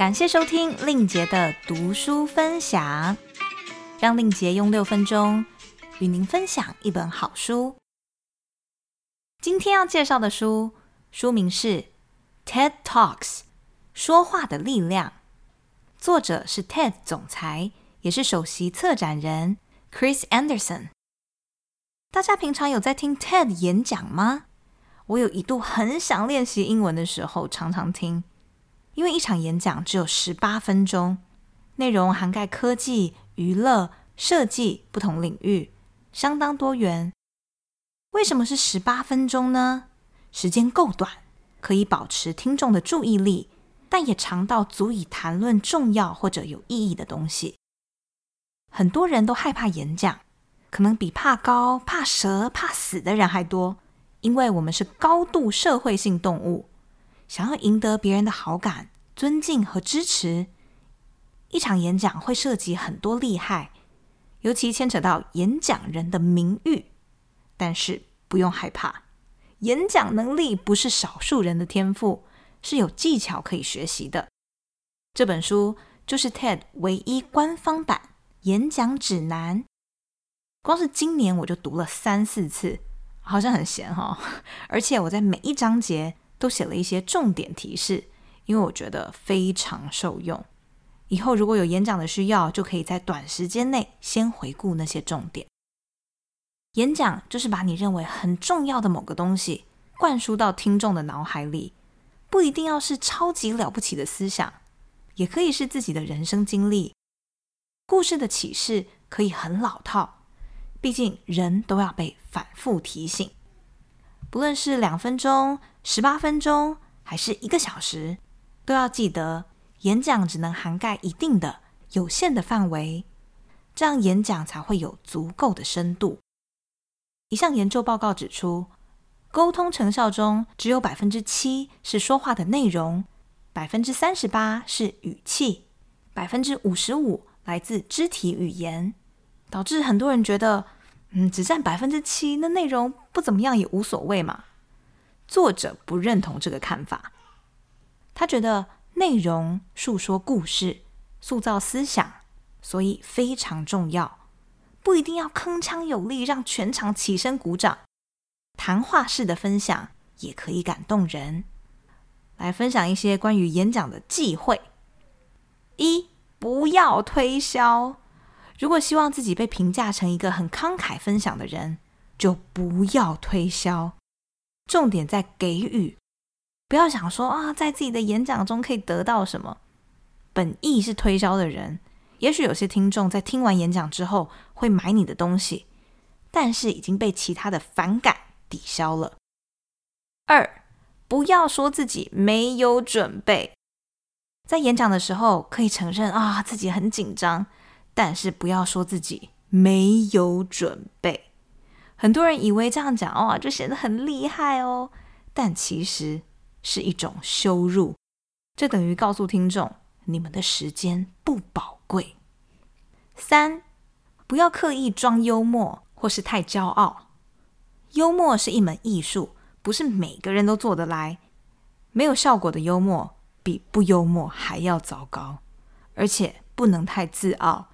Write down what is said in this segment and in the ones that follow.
感谢收听令杰的读书分享，让令杰用六分钟与您分享一本好书。今天要介绍的书，书名是《TED Talks》，说话的力量。作者是 TED 总裁，也是首席策展人 Chris Anderson。大家平常有在听 TED 演讲吗？我有一度很想练习英文的时候，常常听，因为一场演讲只有十八分钟，内容涵盖科技、娱乐、设计不同领域，相当多元。为什么是十八分钟呢？时间够短，可以保持听众的注意力，但也长到足以谈论重要或者有意义的东西。很多人都害怕演讲，可能比怕高、怕蛇、怕死的人还多，因为我们是高度社会性动物，想要赢得别人的好感、尊敬和支持。一场演讲会涉及很多利害，尤其牵扯到演讲人的名誉。但是不用害怕，演讲能力不是少数人的天赋，是有技巧可以学习的。这本书就是 TED 唯一官方版演讲指南，光是今年我就读了三四次，好像很闲哈。而且我在每一章节都写了一些重点提示，因为我觉得非常受用。以后如果有演讲的需要，就可以在短时间内先回顾那些重点。演讲就是把你认为很重要的某个东西灌输到听众的脑海里，不一定要是超级了不起的思想，也可以是自己的人生经历。故事的启示可以很老套，毕竟人都要被反复提醒。不论是两分钟、十八分钟，还是一个小时，都要记得，演讲只能涵盖一定的有限的范围，这样演讲才会有足够的深度。一项研究报告指出，沟通成效中只有百分之七是说话的内容，百分之三十八是语气，百分之五十五来自肢体语言，导致很多人觉得，嗯，只占百分之七，那内容不怎么样也无所谓嘛。作者不认同这个看法，他觉得内容述说故事、塑造思想，所以非常重要。不一定要铿锵有力，让全场起身鼓掌。谈话式的分享也可以感动人。来分享一些关于演讲的忌讳：一、不要推销。如果希望自己被评价成一个很慷慨分享的人，就不要推销。重点在给予，不要想说啊，在自己的演讲中可以得到什么。本意是推销的人。也许有些听众在听完演讲之后会买你的东西，但是已经被其他的反感抵消了。二，不要说自己没有准备，在演讲的时候可以承认啊自己很紧张，但是不要说自己没有准备。很多人以为这样讲哦就显得很厉害哦，但其实是一种羞辱。这等于告诉听众。你们的时间不宝贵。三，不要刻意装幽默或是太骄傲。幽默是一门艺术，不是每个人都做得来。没有效果的幽默比不幽默还要糟糕，而且不能太自傲。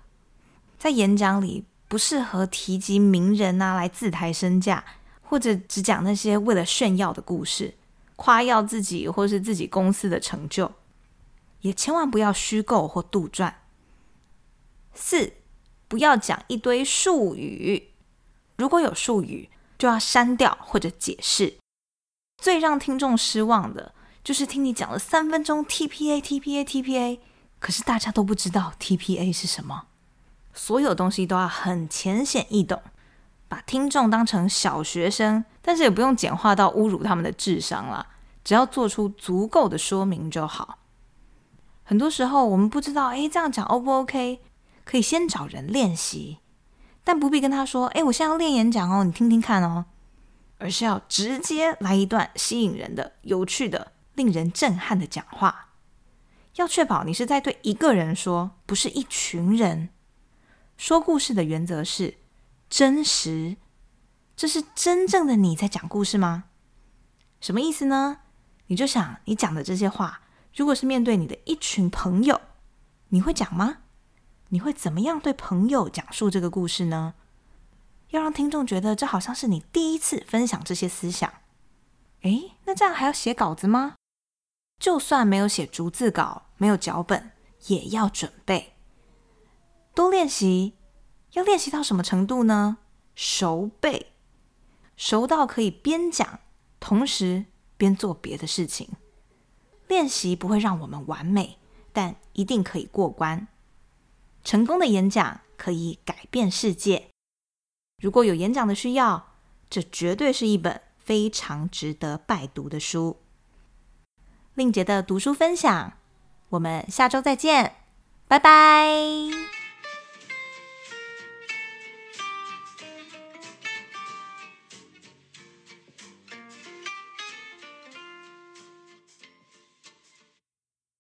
在演讲里，不适合提及名人啊来自抬身价，或者只讲那些为了炫耀的故事，夸耀自己或是自己公司的成就。也千万不要虚构或杜撰。四，不要讲一堆术语，如果有术语，就要删掉或者解释。最让听众失望的就是听你讲了三分钟 TPA TPA TPA，可是大家都不知道 TPA 是什么。所有东西都要很浅显易懂，把听众当成小学生，但是也不用简化到侮辱他们的智商啦，只要做出足够的说明就好。很多时候我们不知道，哎，这样讲 O 不 OK？可以先找人练习，但不必跟他说，哎，我现在要练演讲哦，你听听看哦。而是要直接来一段吸引人的、有趣的、令人震撼的讲话。要确保你是在对一个人说，不是一群人。说故事的原则是真实，这是真正的你在讲故事吗？什么意思呢？你就想你讲的这些话。如果是面对你的一群朋友，你会讲吗？你会怎么样对朋友讲述这个故事呢？要让听众觉得这好像是你第一次分享这些思想。诶，那这样还要写稿子吗？就算没有写逐字稿，没有脚本，也要准备，多练习。要练习到什么程度呢？熟背，熟到可以边讲同时边做别的事情。练习不会让我们完美，但一定可以过关。成功的演讲可以改变世界。如果有演讲的需要，这绝对是一本非常值得拜读的书。令杰的读书分享，我们下周再见，拜拜。